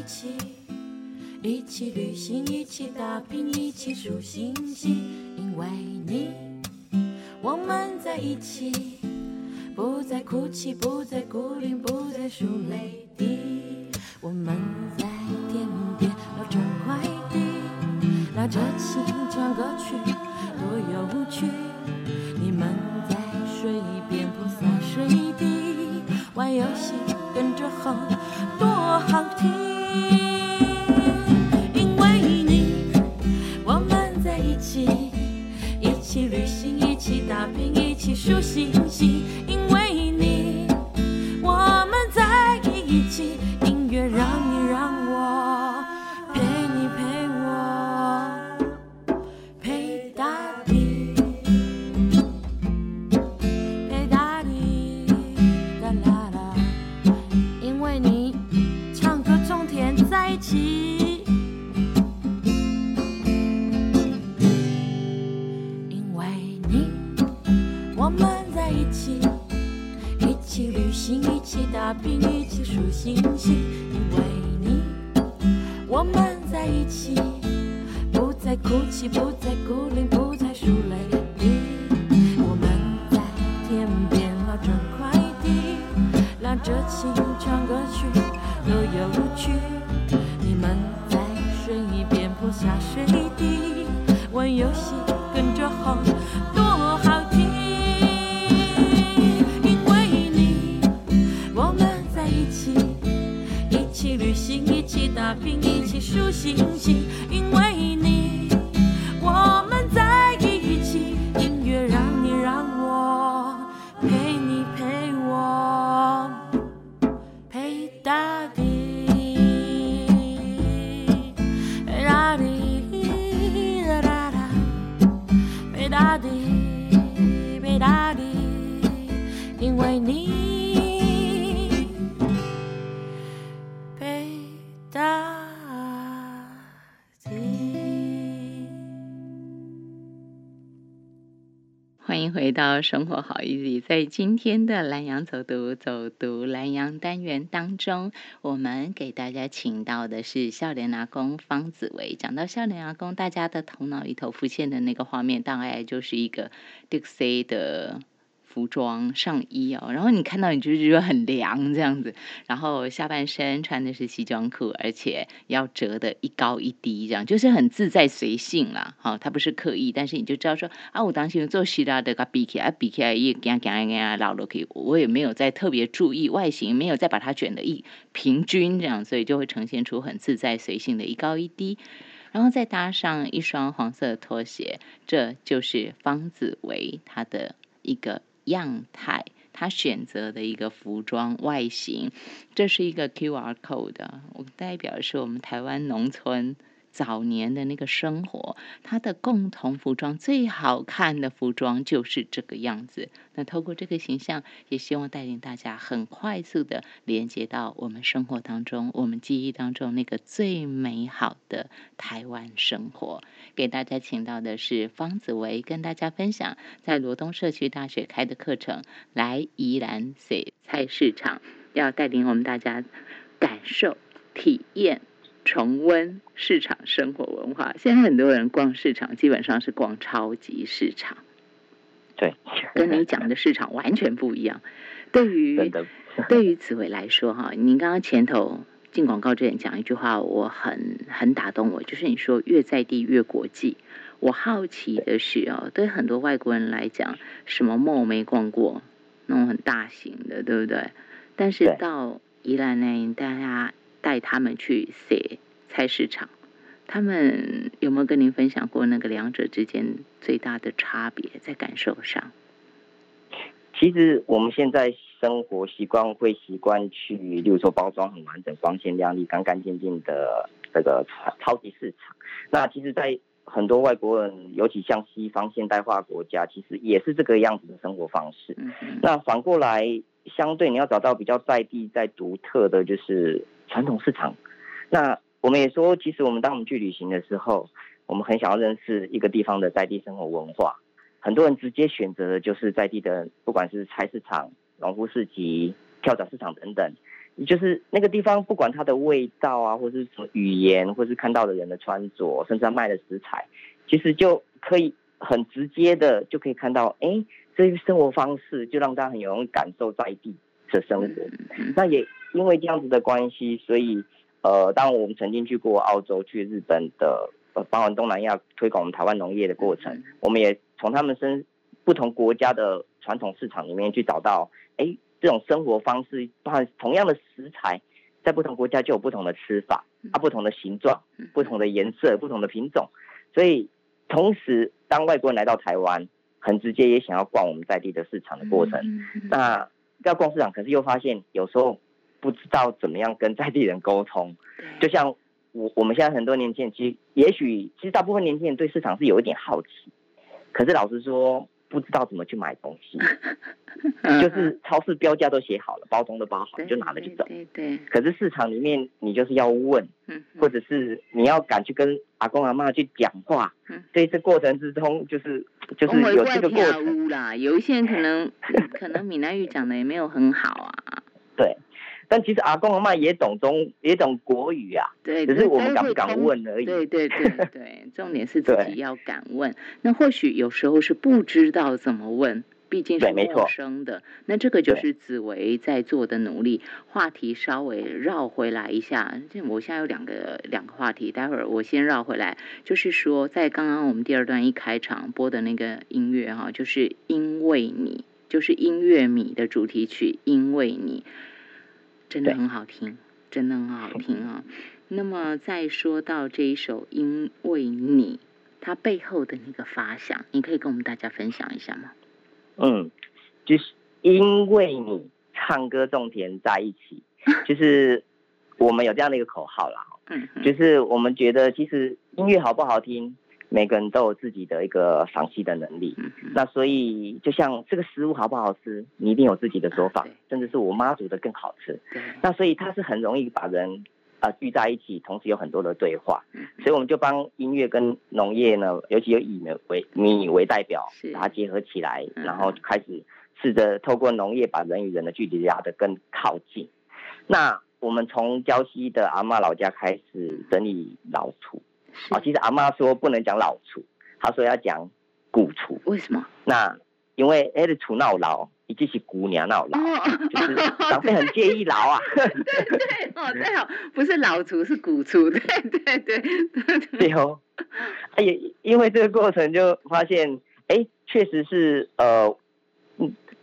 一起，一起旅行，一起打拼，一起数星星。因为你，我们在一起，不再哭泣，不再孤零，不再数泪滴。我们在天边捞着快递，拉着琴唱歌曲，多有趣。你们在水边铺洒水滴，玩游戏跟着哼，多好听。玩游戏跟着哼，多好听。因为你，我们在一起，一起旅行，一起打拼，一起数星星。到生活好一点在今天的蓝洋走读走读蓝洋单元当中，我们给大家请到的是笑脸阿公方子维。讲到笑脸阿公，大家的头脑里头浮现的那个画面，大概就是一个 Dixie 的服装上衣哦，然后你看到你就觉得很凉这样子，然后下半身穿的是西装裤，而且要折的一高一低，这样就是很自在随性啦。好、他不是刻意，但是你就知道说啊，我当时做希腊的个比起来，比起来也给给给老了可以，我也没有再特别注意外形，没有再把它卷的一平均这样，所以就会呈现出很自在随性的一高一低。然后再搭上一双黄色的拖鞋，这就是方子维他的一个样态，他选择的一个服装外形，这是一个 QR code，我代表是我们台湾农村早年的那个生活，它的共同服装最好看的服装就是这个样子。那透过这个形象，也希望带领大家很快速的连接到我们生活当中、我们记忆当中那个最美好的台湾生活。给大家请到的是方子维，跟大家分享在罗东社区大学开的课程，来宜兰水菜市场，要带领我们大家感受、体验。重温市场生活文化，现在很多人逛市场，基本上是逛超级市场，对，跟你讲的市场完全不一样。对于对于紫薇来说，哈，您刚刚前头进广告之前讲一句话，我很很打动我，就是你说越在地越国际。我好奇的是哦，对很多外国人来讲，什么 mall 没逛过，那种很大型的，对不对？但是到宜兰呢，大家带他们去写菜市场，他们有没有跟您分享过那个两者之间最大的差别在感受上？其实我们现在生活习惯会习惯去，例如说包装很完整、光鲜亮丽、干干净净的这个超超级市场。那其实，在很多外国人，尤其像西方现代化国家，其实也是这个样子的生活方式。嗯，那反过来，相对你要找到比较在地、在独特的，就是传统市场。那我们也说，其实我们当我们去旅行的时候，我们很想要认识一个地方的在地生活文化。很多人直接选择的就是在地的，不管是菜市场、农夫市集、跳蚤市场等等，就是那个地方，不管它的味道啊，或者是什么语言，或是看到的人的穿着，甚至他卖的食材，其实就可以很直接的就可以看到，哎，这个生活方式就让大家很容易感受在地的生活。那也因为这样子的关系，所以呃，当我们曾经去过澳洲、去日本的，呃，包含东南亚推广我们台湾农业的过程，我们也从他们身不同国家的传统市场里面去找到，哎。这种生活方式，包含同样的食材，在不同国家就有不同的吃法，啊，不同的形状、不同的颜色、不同的品种。所以，同时当外国人来到台湾，很直接也想要逛我们在地的市场的过程。那要逛市场，可是又发现有时候不知道怎么样跟在地人沟通。就像我我们现在很多年轻人，其实也许其实大部分年轻人对市场是有一点好奇，可是老实说。不知道怎么去买东西，就是超市标价都写好了，包装都包好，你就拿了就走。对对。可是市场里面，你就是要问，或者是你要敢去跟阿公阿妈去讲话。嗯。所以这过程之中，就是就是有这个过程啦。有一些人可能 可能闽南语讲的也没有很好啊。对。但其实阿公阿妈也懂中，也懂国语啊。对，只是我们敢不敢问而已。对对对 对，重点是自己要敢问。那或许有时候是不知道怎么问，毕竟是陌生的。那这个就是紫薇在做的努力。话题稍微绕回来一下，这我现在有两个两个话题，待会儿我先绕回来。就是说，在刚刚我们第二段一开场播的那个音乐哈，就是因为你，就是音乐米的主题曲，因为你。真的很好听，真的很好听啊！那么再说到这一首《因为你》，它背后的那个发想，你可以跟我们大家分享一下吗？嗯，就是因为你唱歌种田在一起，就是我们有这样的一个口号啦。嗯，就是我们觉得其实音乐好不好听。每个人都有自己的一个赏析的能力，那所以就像这个食物好不好吃，你一定有自己的说法，甚至是我妈煮的更好吃。那所以它是很容易把人啊聚在一起，同时有很多的对话。所以我们就帮音乐跟农业呢，尤其有以为米为代表，把它结合起来，然后开始试着透过农业把人与人的距离拉得更靠近。那我们从礁溪的阿妈老家开始整理老土。啊，其实阿妈说不能讲老厨，她说要讲古厨。为什么？那因为哎，厨闹老，一定是姑娘闹老，就是长辈很介意老啊。对哦，对哦，不是老厨是古厨，对对对对哦。也因为这个过程就发现，哎，确实是呃，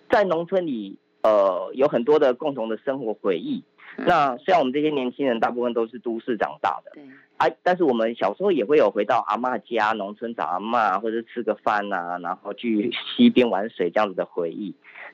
在农村里呃有很多的共同的生活回忆。那虽然我们这些年轻人大部分都是都市长大的，啊，但是我们小时候也会有回到阿妈家、农村找阿妈，或者吃个饭啊，然后去溪边玩水这样子的回忆。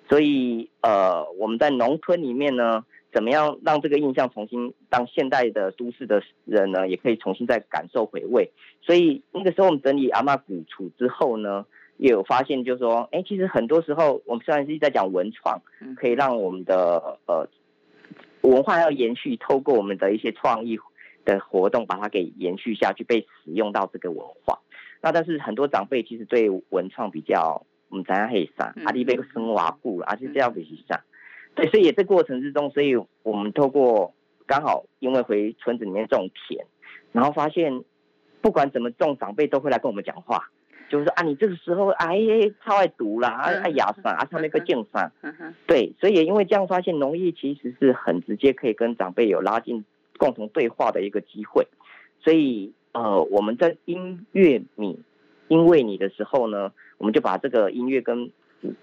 所以，呃，我们在农村里面呢，怎么样让这个印象重新让现代的都市的人呢，也可以重新再感受回味？所以那个时候我们整理阿妈古厝之后呢，也有发现，就是说，哎，其实很多时候我们虽然是在讲文创，可以让我们的呃。文化要延续，透过我们的一些创意的活动，把它给延续下去，被使用到这个文化。那但是很多长辈其实对文创比较，我们怎样黑上，阿弟被个生瓦固，而且这样子上。对，所以也在过程之中，所以我们透过刚好因为回村子里面种田，然后发现不管怎么种，长辈都会来跟我们讲话。就是啊，你这个时候哎，超爱读啦，啊爱牙酸啊，上面个健酸，对，所以也因为这样发现，农业其实是很直接可以跟长辈有拉近共同对话的一个机会。所以呃，我们在音乐你因为你的时候呢，我们就把这个音乐跟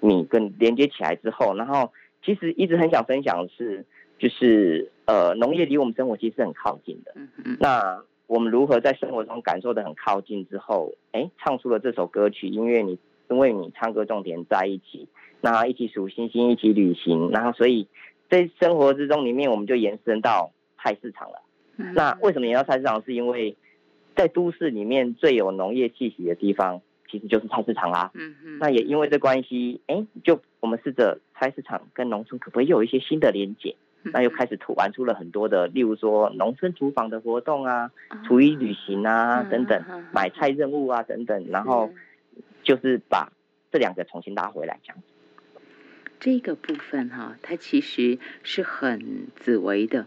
你跟连接起来之后，然后其实一直很想分享的是，就是呃，农业离我们生活其实很靠近的。那我们如何在生活中感受的很靠近之后，哎，唱出了这首歌曲，因为你因为你唱歌重点在一起，那一起数星星，一起旅行，然后所以在生活之中里面，我们就延伸到菜市场了。那为什么要菜市场？是因为在都市里面最有农业气息的地方，其实就是菜市场啦。嗯嗯。那也因为这关系，哎，就我们试着菜市场跟农村可不可以有一些新的连接？那又开始吐玩出了很多的，例如说农村厨房的活动啊，厨艺旅行啊等等，买菜任务啊等等，然后就是把这两个重新拉回来这样子。这个部分哈，它其实是很紫薇的。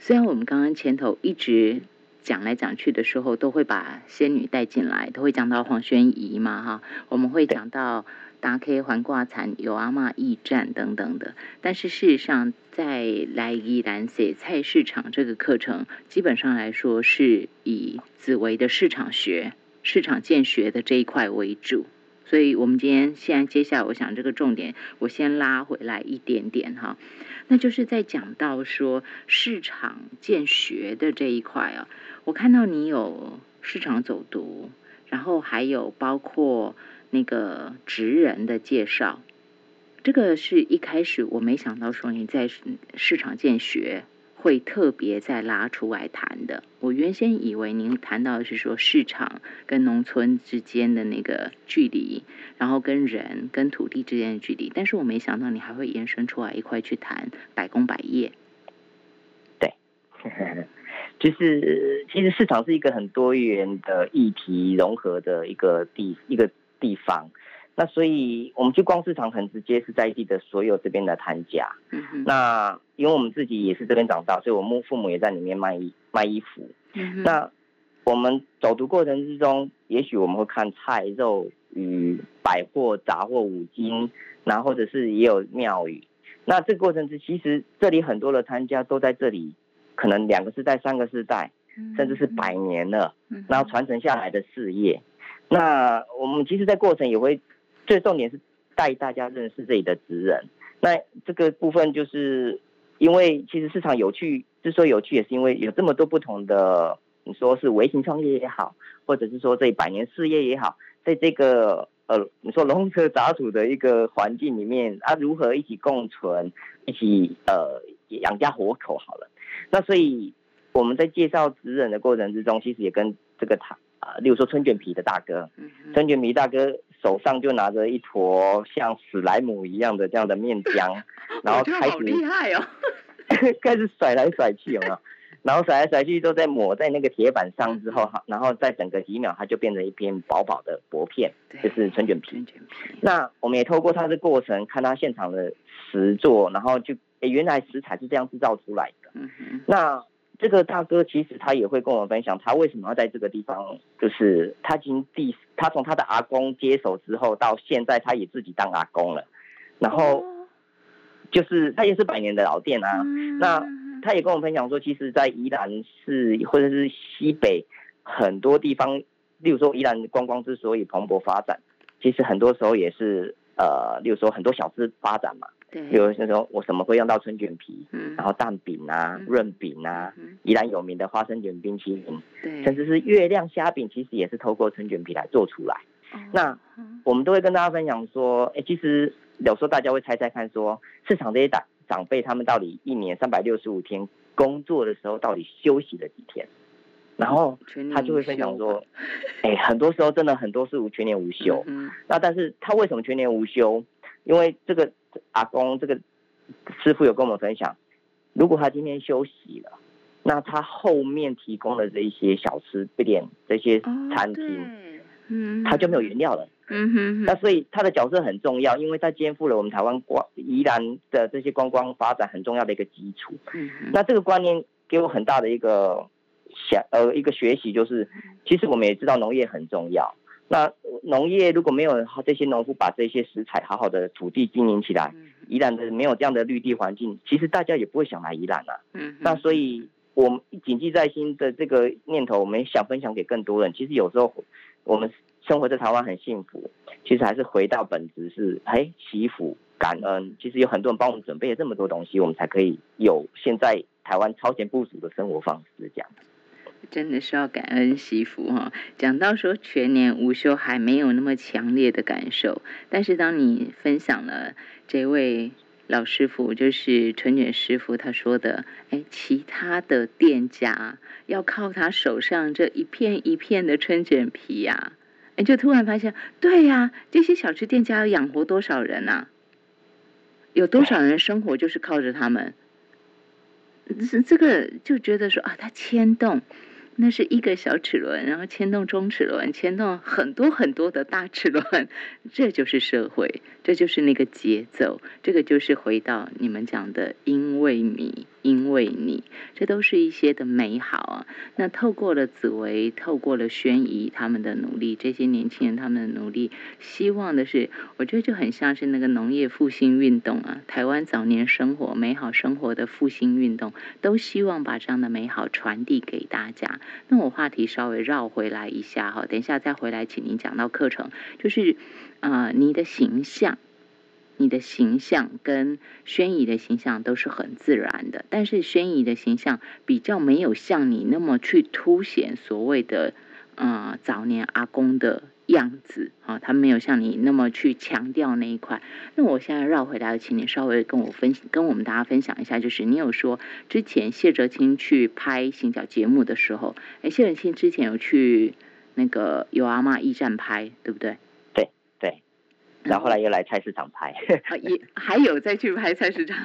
虽然我们刚刚前头一直讲来讲去的时候，都会把仙女带进来，都会讲到黄宣仪嘛哈，我们会讲到打 K 环挂残有阿妈驿站等等的。但是事实上，在来宜兰写菜市场这个课程，基本上来说是以紫薇的市场学、市场建学的这一块为主。所以，我们今天现在接下来，我想这个重点，我先拉回来一点点哈，那就是在讲到说市场建学的这一块啊，我看到你有市场走读，然后还有包括那个职人的介绍，这个是一开始我没想到说你在市场建学。会特别再拉出来谈的。我原先以为您谈到的是说市场跟农村之间的那个距离，然后跟人跟土地之间的距离，但是我没想到你还会延伸出来一块去谈百工百业。对，就是其实市场是一个很多元的议题融合的一个地一个地方。那所以，我们去逛市场很直接，是在地的所有这边的摊家。嗯那因为我们自己也是这边长大，所以我们父母也在里面卖衣卖衣服。嗯那我们走读过程之中，也许我们会看菜肉鱼百货杂货五金，然后或者是也有庙宇。那这个过程之，其实这里很多的摊家都在这里，可能两个世代、三个世代，甚至是百年了，然后传承下来的事业。那我们其实，在过程也会。最重点是带大家认识这里的职人。那这个部分就是，因为其实市场有趣，之所以有趣，也是因为有这么多不同的，你说是微型创业也好，或者是说这百年事业也好，在这个呃，你说龙蛇杂处的一个环境里面啊，如何一起共存，一起呃养家活口好了。那所以我们在介绍职人的过程之中，其实也跟这个他啊，例如说春卷皮的大哥，春卷皮大哥。手上就拿着一坨像史莱姆一样的这样的面浆，然后开始厉害哦，开始甩来甩去，有没有？然后甩来甩去都在抹在那个铁板上之后，哈，然后再整个几秒，它就变成一片薄薄的薄片，就是春卷皮。那我们也透过它的过程，看它现场的实做，然后就诶，原来食材是这样制造出来的。嗯哼。那。这个大哥其实他也会跟我分享，他为什么要在这个地方，就是他已经第他从他的阿公接手之后，到现在他也自己当阿公了，然后就是他也是百年的老店啊。那他也跟我分享说，其实，在宜兰市或者是西北很多地方，例如说宜兰观光之所以蓬勃发展，其实很多时候也是呃，例如说很多小吃发展嘛。对，有些时候我什么会用到春卷皮，嗯，然后蛋饼啊、润饼啊，宜兰有名的花生卷冰淇淋，对，甚至是月亮虾饼，其实也是透过春卷皮来做出来。那我们都会跟大家分享说，哎，其实有时候大家会猜猜看，说市场这些长长辈他们到底一年三百六十五天工作的时候，到底休息了几天？然后他就会分享说，哎，很多时候真的很多是无全年无休。嗯，那但是他为什么全年无休？因为这个阿公这个师傅有跟我们分享，如果他今天休息了，那他后面提供的这一些小吃店、这些餐厅，嗯，他就没有原料了。嗯哼，那所以他的角色很重要，因为他肩负了我们台湾光宜兰的这些观光发展很重要的一个基础。嗯那这个观念给我很大的一个想呃一个学习，就是其实我们也知道农业很重要。那农业如果没有这些农夫把这些食材好好的土地经营起来，宜兰的没有这样的绿地环境，其实大家也不会想来宜兰了。嗯，那所以我们谨记在心的这个念头，我们想分享给更多人。其实有时候我们生活在台湾很幸福，其实还是回到本质是，哎，祈福感恩。其实有很多人帮我们准备了这么多东西，我们才可以有现在台湾超前部署的生活方式这样。真的是要感恩惜福哈！讲到说全年无休还没有那么强烈的感受，但是当你分享了这位老师傅，就是春卷师傅他说的，哎，其他的店家要靠他手上这一片一片的春卷皮呀，哎，就突然发现，对呀，这些小吃店家要养活多少人呐？有多少人生活就是靠着他们？是这个就觉得说啊，他牵动。那是一个小齿轮，然后牵动中齿轮，牵动很多很多的大齿轮，这就是社会，这就是那个节奏，这个就是回到你们讲的，因为你，因为你，这都是一些的美好啊。那透过了紫薇，透过了宣仪他们的努力，这些年轻人他们的努力，希望的是，我觉得就很像是那个农业复兴运动啊，台湾早年生活美好生活的复兴运动，都希望把这样的美好传递给大家。那我话题稍微绕回来一下哈，等一下再回来，请您讲到课程，就是啊，你的形象，你的形象跟宣仪的形象都是很自然的，但是宣仪的形象比较没有像你那么去凸显所谓的啊早年阿公的。样子啊，他没有像你那么去强调那一块。那我现在绕回来，请你稍微跟我分跟我们大家分享一下，就是你有说之前谢哲青去拍行脚节目的时候，哎，谢哲青之前有去那个有阿妈驿站拍，对不对？然后后来又来菜市场拍，也还有再去拍菜市场。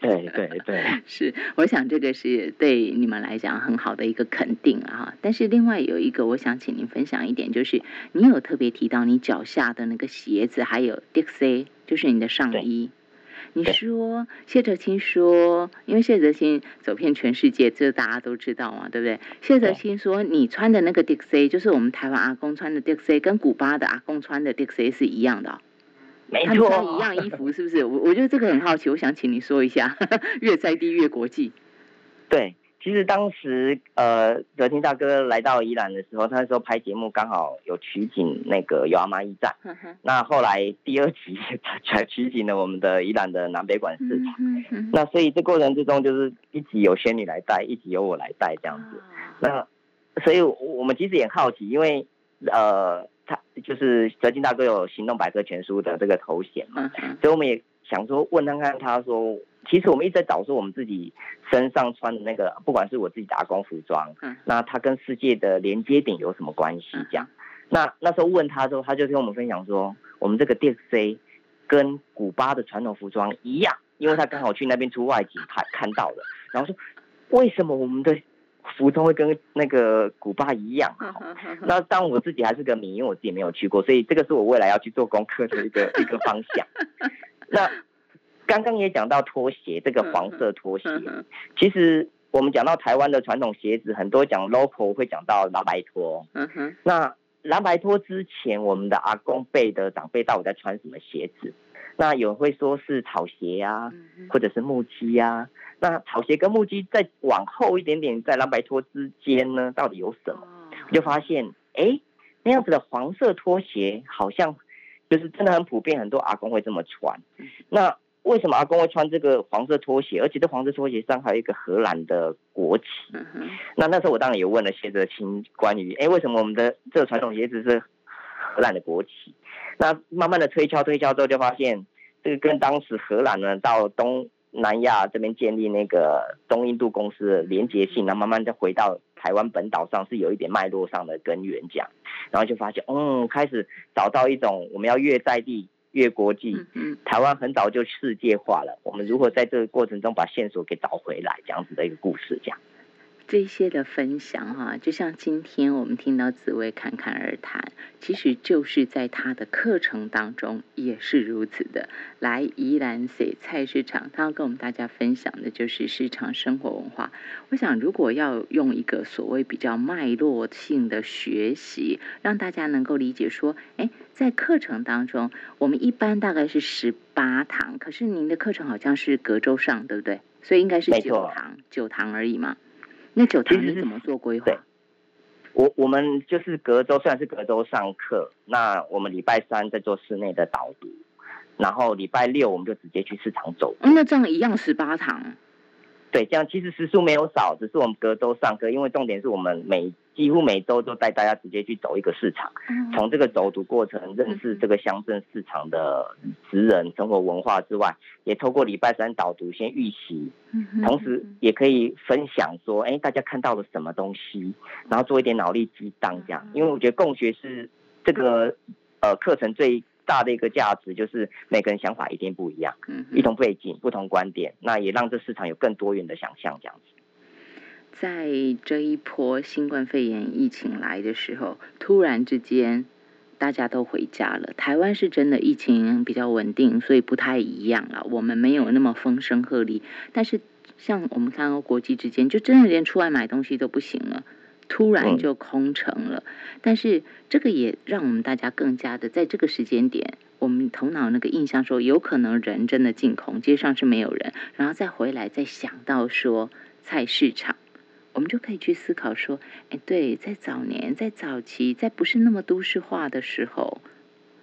对对对，是，我想这个是对你们来讲很好的一个肯定啊。但是另外有一个，我想请您分享一点，就是你有特别提到你脚下的那个鞋子，还有 Dixie，就是你的上衣。你说谢哲青说，因为谢哲青走遍全世界，这大家都知道嘛，对不对？谢哲青说，你穿的那个 Dixie，就是我们台湾阿公穿的 Dixie，跟古巴的阿公穿的 Dixie 是一样的。没错，穿一样衣服是不是？我我觉得这个很好奇，我想请你说一下，越在地越国际。对，其实当时呃，德清大哥来到宜兰的时候，他那时候拍节目刚好有取景那个有阿妈驿站，那后来第二集 才取景了我们的宜兰的南北馆市场。那所以这过程之中，就是一集有仙女来带，一集由我来带这样子。那所以我们其实也好奇，因为呃。他就是泽金大哥有行动百科全书的这个头衔嘛，所以我们也想说问看看他说，其实我们一直在找说我们自己身上穿的那个，不管是我自己打工服装，那他跟世界的连接点有什么关系？这样，那那时候问他之后，他就跟我们分享说，我们这个 DXC 跟古巴的传统服装一样，因为他刚好去那边出外景，他看到了，然后说为什么我们的。服装会跟那个古巴一样，那当我自己还是个迷，因为我自己没有去过，所以这个是我未来要去做功课的一个 一个方向。那刚刚也讲到拖鞋，这个黄色拖鞋，其实我们讲到台湾的传统鞋子，很多讲 local 会讲到蓝白拖。嗯哼，那蓝白拖之前，我们的阿公辈的长辈到底在穿什么鞋子？那有人会说是草鞋呀，或者是木屐呀。那草鞋跟木屐再往后一点点，在蓝白拖之间呢，到底有什么？我就发现，哎，那样子的黄色拖鞋好像就是真的很普遍，很多阿公会这么穿。那为什么阿公会穿这个黄色拖鞋？而且这黄色拖鞋上还有一个荷兰的国旗。那那时候我当然也问了谢哲清关于，哎，为什么我们的这个传统鞋子是荷兰的国旗？那慢慢的推敲推敲之后，就发现这个跟当时荷兰呢到东。南亚这边建立那个东印度公司的连结性，然后慢慢再回到台湾本岛上，是有一点脉络上的根源讲，然后就发现，嗯，开始找到一种我们要越在地越国际，嗯，台湾很早就世界化了，我们如何在这个过程中把线索给找回来，这样子的一个故事，这样。这些的分享哈，就像今天我们听到紫薇侃侃而谈，其实就是在他的课程当中也是如此的。来宜兰水菜市场，他要跟我们大家分享的就是市场生活文化。我想，如果要用一个所谓比较脉络性的学习，让大家能够理解说，哎，在课程当中，我们一般大概是十八堂，可是您的课程好像是隔周上，对不对？所以应该是九堂，九堂而已嘛。那九堂是怎么做规划？我我们就是隔周，虽然是隔周上课，那我们礼拜三在做室内的导读，然后礼拜六我们就直接去市场走。那这样一样十八堂。对，这样其实时数没有少，只是我们隔周上课，因为重点是我们每几乎每周都带大家直接去走一个市场，从这个走读过程认识这个乡镇市场的职人生活文化之外，也透过礼拜三导读先预习，同时也可以分享说，哎，大家看到了什么东西，然后做一点脑力激荡这样，因为我觉得共学是这个呃课程最。大的一个价值就是每个人想法一定不一样，嗯，一同背景、不同观点，那也让这市场有更多元的想象，这样子。在这一波新冠肺炎疫情来的时候，突然之间大家都回家了。台湾是真的疫情比较稳定，所以不太一样了。我们没有那么风声鹤唳，但是像我们看到国际之间，就真的连出外买东西都不行了，突然就空城了。但是这个也让我们大家更加的在这个时间点，我们头脑那个印象说，有可能人真的进空，街上是没有人，然后再回来再想到说菜市场。我们就可以去思考说，哎，对，在早年，在早期，在不是那么都市化的时候，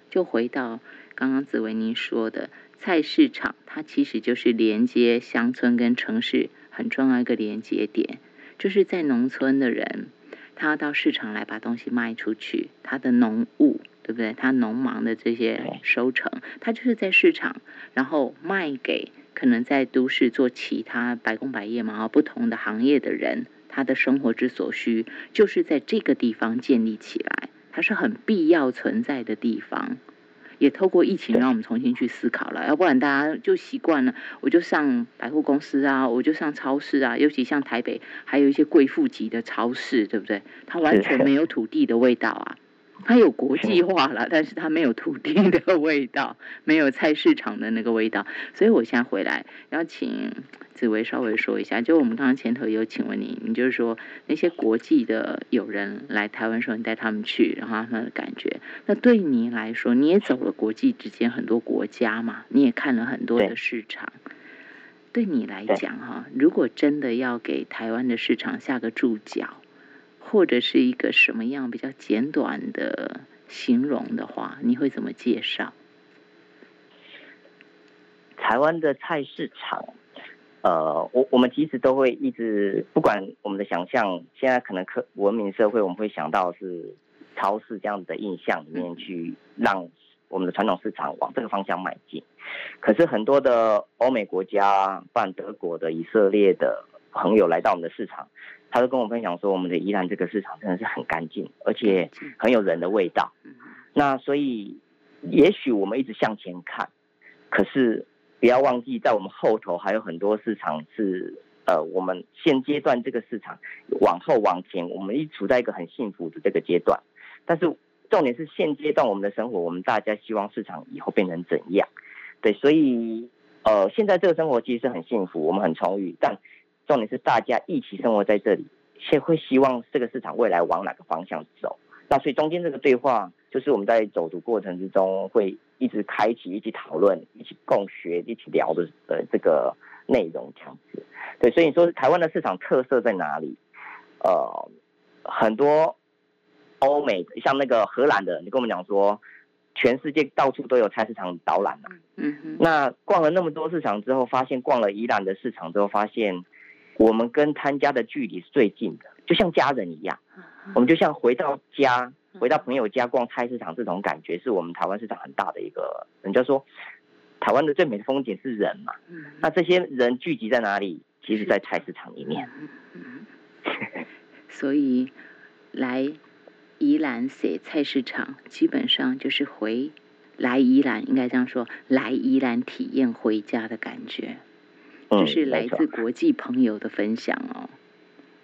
就回到刚刚紫薇您说的菜市场，它其实就是连接乡村跟城市很重要一个连接点。就是在农村的人，他要到市场来把东西卖出去，他的农务，对不对？他农忙的这些收成，他就是在市场，然后卖给可能在都市做其他白工白业嘛，不同的行业的人。他的生活之所需，就是在这个地方建立起来，它是很必要存在的地方。也透过疫情，让我们重新去思考了，要不然大家就习惯了，我就上百货公司啊，我就上超市啊，尤其像台北，还有一些贵妇级的超市，对不对？它完全没有土地的味道啊。它有国际化了，但是它没有土地的味道，没有菜市场的那个味道。所以我现在回来要请紫薇稍微说一下，就我们刚刚前头有请问你，你就是说那些国际的友人来台湾时候，你带他们去，然后他们的感觉。那对你来说，你也走了国际之间很多国家嘛，你也看了很多的市场。对你来讲哈，如果真的要给台湾的市场下个注脚。或者是一个什么样比较简短的形容的话，你会怎么介绍？台湾的菜市场，呃，我我们其实都会一直，不管我们的想象，现在可能科文明社会，我们会想到是超市这样子的印象里面去让我们的传统市场往这个方向迈进。可是很多的欧美国家，办德国的、以色列的朋友来到我们的市场。他就跟我分享说，我们的宜兰这个市场真的是很干净，而且很有人的味道。那所以，也许我们一直向前看，可是不要忘记，在我们后头还有很多市场是呃，我们现阶段这个市场往后往前，我们一处在一个很幸福的这个阶段。但是重点是现阶段我们的生活，我们大家希望市场以后变成怎样？对，所以呃，现在这个生活其实是很幸福，我们很充裕，但。重点是大家一起生活在这里，先会希望这个市场未来往哪个方向走。那所以中间这个对话，就是我们在走读过程之中会一直开启、一起讨论、一起共学、一起聊的呃这个内容这样子。对，所以你说台湾的市场特色在哪里？呃，很多欧美像那个荷兰的，你跟我们讲说，全世界到处都有菜市场导览嘛。嗯嗯。那逛了那么多市场之后，发现逛了宜兰的市场之后，发现。我们跟他家的距离是最近的，就像家人一样。我们就像回到家，回到朋友家逛菜市场这种感觉，是我们台湾市场很大的一个。人家说，台湾的最美的风景是人嘛。那这些人聚集在哪里？其实，在菜市场里面。所以，来宜兰写菜市场，基本上就是回来宜兰，应该这样说，来宜兰体验回家的感觉。就是来自国际朋友的分享哦，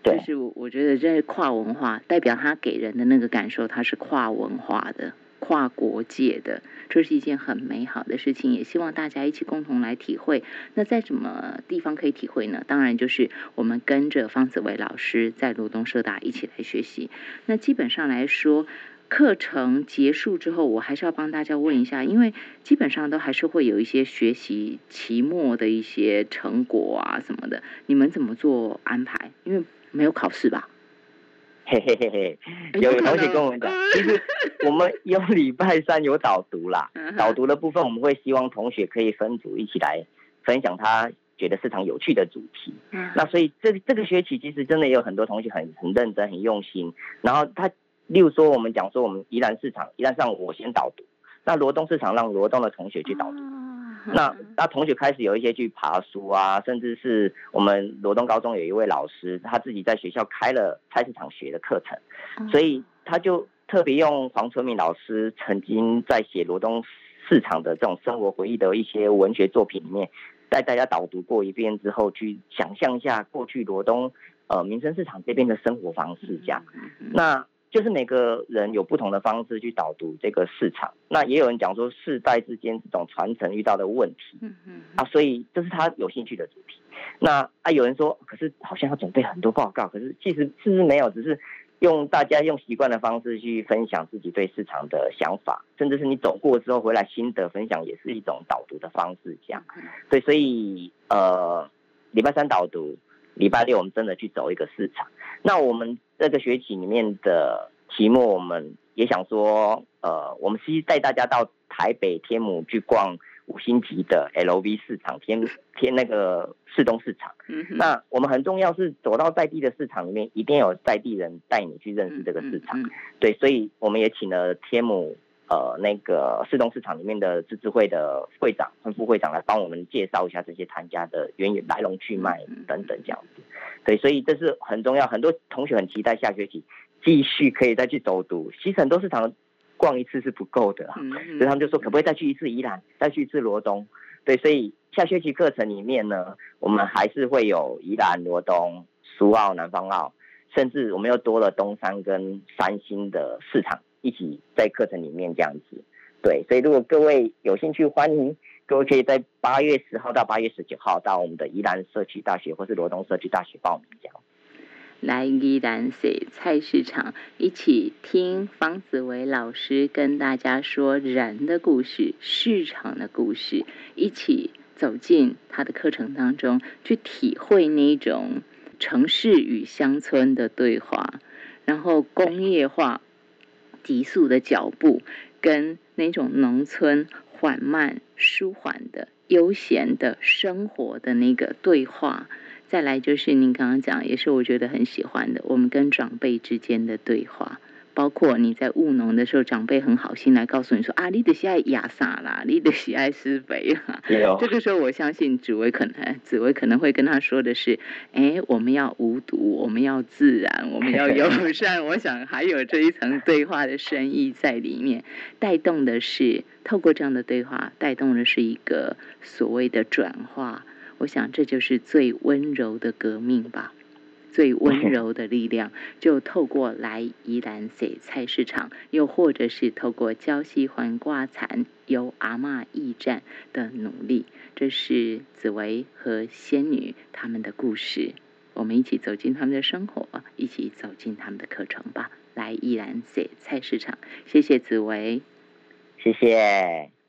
就是我我觉得这跨文化代表他给人的那个感受，它是跨文化的、跨国界的，这是一件很美好的事情，也希望大家一起共同来体会。那在什么地方可以体会呢？当然就是我们跟着方子伟老师在罗东社大一起来学习。那基本上来说。课程结束之后，我还是要帮大家问一下，因为基本上都还是会有一些学习期末的一些成果啊什么的，你们怎么做安排？因为没有考试吧？嘿嘿嘿嘿，有同学跟我们讲，其实我们有礼拜三有导读啦，导读的部分我们会希望同学可以分组一起来分享他觉得非常有趣的主题。那所以这这个学期其实真的也有很多同学很很认真、很用心，然后他。例如说，我们讲说，我们宜兰市场，宜兰上我先导读，那罗东市场让罗东的同学去导读，那那同学开始有一些去爬书啊，甚至是我们罗东高中有一位老师，他自己在学校开了菜市场学的课程，所以他就特别用黄春明老师曾经在写罗东市场的这种生活回忆的一些文学作品里面，带大家导读过一遍之后，去想象一下过去罗东呃民生市场这边的生活方式这样。嗯那就是每个人有不同的方式去导读这个市场。那也有人讲说世代之间这种传承遇到的问题嗯嗯啊，所以这是他有兴趣的主题。那啊，有人说，可是好像要准备很多报告，可是其实是不是没有，只是用大家用习惯的方式去分享自己对市场的想法，甚至是你走过之后回来心得分享，也是一种导读的方式。这样，对，所以呃，礼拜三导读，礼拜六我们真的去走一个市场。那我们这个学期里面的期末，我们也想说，呃，我们是带大家到台北天母去逛五星级的 LV 市场，天天那个市东市场。嗯，那我们很重要是走到在地的市场里面，一定要有在地人带你去认识这个市场。嗯嗯对，所以我们也请了天母呃那个市东市场里面的自治会的会长和副会长来帮我们介绍一下这些摊家的源来龙去脉嗯等等这样子。对，所以这是很重要，很多同学很期待下学期继续可以再去走读。其实很多市场逛一次是不够的所以他们就说可不可以再去一次宜兰，再去一次罗东？对，所以下学期课程里面呢，我们还是会有宜兰、罗东、苏澳、南方澳，甚至我们又多了东山跟三星的市场一起在课程里面这样子。对，所以如果各位有兴趣，欢迎各位可以在八月十号到八月十九号到我们的宜兰社区大学或是罗东社区大学报名这样。来宜兰水菜市场，一起听方子维老师跟大家说人的故事、市场的故事，一起走进他的课程当中，去体会那种城市与乡村的对话，然后工业化急速的脚步，跟那种农村缓慢、舒缓的、悠闲的生活的那个对话。再来就是您刚刚讲，也是我觉得很喜欢的，我们跟长辈之间的对话，包括你在务农的时候，长辈很好心来告诉你说啊，你的喜爱亚萨啦，你的喜爱施肥啦。有 这个时候，我相信紫薇可能紫薇可能会跟他说的是，哎，我们要无毒，我们要自然，我们要友善。我想还有这一层对话的深意在里面，带动的是透过这样的对话，带动的是一个所谓的转化。我想这就是最温柔的革命吧，最温柔的力量，就透过来宜兰水菜市场，又或者是透过礁溪环挂蚕由阿嬷驿站的努力，这是紫薇和仙女他们的故事。我们一起走进他们的生活，一起走进他们的课程吧。来宜兰水菜市场，谢谢紫薇。谢谢。